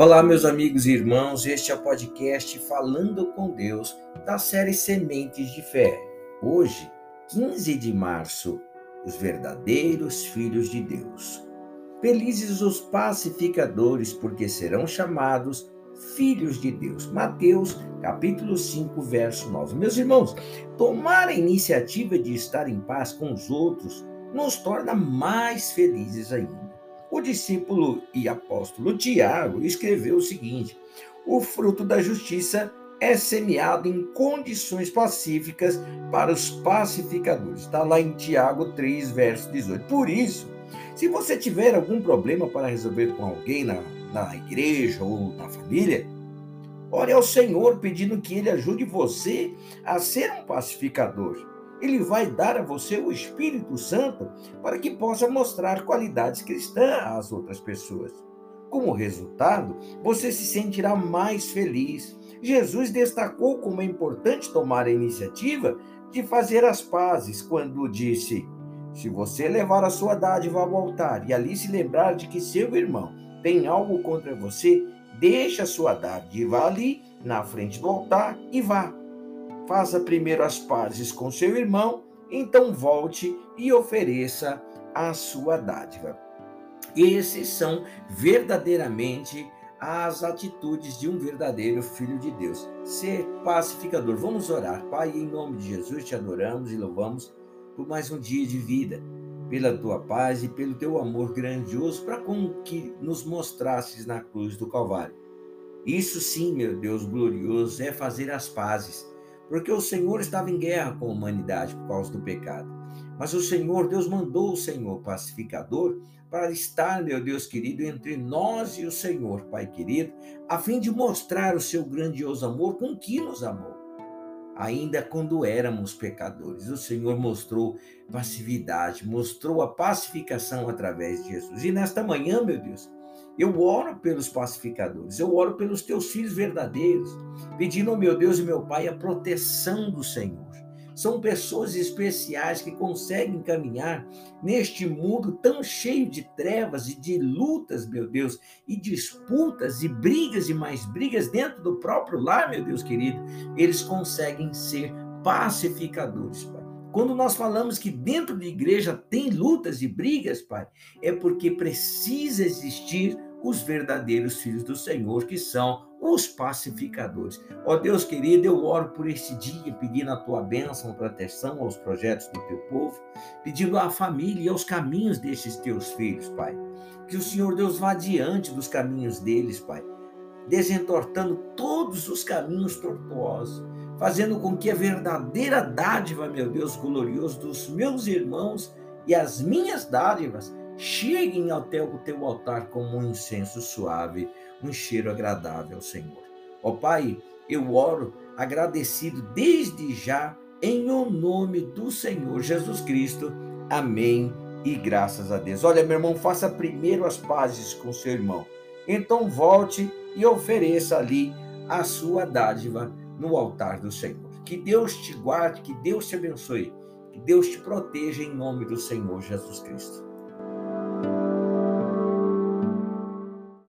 Olá, meus amigos e irmãos, este é o podcast Falando com Deus da série Sementes de Fé. Hoje, 15 de março, os verdadeiros filhos de Deus. Felizes os pacificadores, porque serão chamados filhos de Deus. Mateus, capítulo 5, verso 9. Meus irmãos, tomar a iniciativa de estar em paz com os outros nos torna mais felizes ainda. O discípulo e apóstolo Tiago escreveu o seguinte: o fruto da justiça é semeado em condições pacíficas para os pacificadores. Está lá em Tiago 3, verso 18. Por isso, se você tiver algum problema para resolver com alguém na, na igreja ou na família, ore ao Senhor pedindo que Ele ajude você a ser um pacificador ele vai dar a você o Espírito Santo para que possa mostrar qualidades cristãs às outras pessoas. Como resultado, você se sentirá mais feliz. Jesus destacou como é importante tomar a iniciativa de fazer as pazes quando disse: Se você levar a sua dádiva ao altar e ali se lembrar de que seu irmão tem algo contra você, deixe a sua dádiva ali na frente do altar e vá faça primeiro as pazes com seu irmão, então volte e ofereça a sua dádiva. Esses são verdadeiramente as atitudes de um verdadeiro filho de Deus. Ser pacificador. Vamos orar. Pai, em nome de Jesus, te adoramos e louvamos por mais um dia de vida, pela tua paz e pelo teu amor grandioso para com que nos mostrasses na cruz do Calvário. Isso sim, meu Deus glorioso, é fazer as pazes porque o Senhor estava em guerra com a humanidade por causa do pecado. Mas o Senhor, Deus mandou o Senhor pacificador para estar, meu Deus querido, entre nós e o Senhor, Pai querido, a fim de mostrar o seu grandioso amor com que nos amou. Ainda quando éramos pecadores, o Senhor mostrou passividade, mostrou a pacificação através de Jesus. E nesta manhã, meu Deus, eu oro pelos pacificadores, eu oro pelos teus filhos verdadeiros, pedindo ao meu Deus e meu Pai a proteção do Senhor. São pessoas especiais que conseguem caminhar neste mundo tão cheio de trevas e de lutas, meu Deus, e disputas e brigas e mais brigas dentro do próprio lar, meu Deus querido. Eles conseguem ser pacificadores, Pai. Quando nós falamos que dentro da igreja tem lutas e brigas, Pai, é porque precisa existir os verdadeiros filhos do Senhor, que são os pacificadores. Ó Deus querido, eu oro por esse dia, pedindo a tua bênção, proteção aos projetos do teu povo, pedindo à família e aos caminhos desses teus filhos, Pai. Que o Senhor Deus vá diante dos caminhos deles, Pai, desentortando todos os caminhos tortuosos fazendo com que a verdadeira dádiva, meu Deus glorioso, dos meus irmãos e as minhas dádivas cheguem até o teu altar como um incenso suave, um cheiro agradável Senhor. Ó Pai, eu oro agradecido desde já em o nome do Senhor Jesus Cristo. Amém e graças a Deus. Olha, meu irmão, faça primeiro as pazes com seu irmão. Então volte e ofereça ali a sua dádiva no altar do Senhor. Que Deus te guarde, que Deus te abençoe, que Deus te proteja em nome do Senhor Jesus Cristo.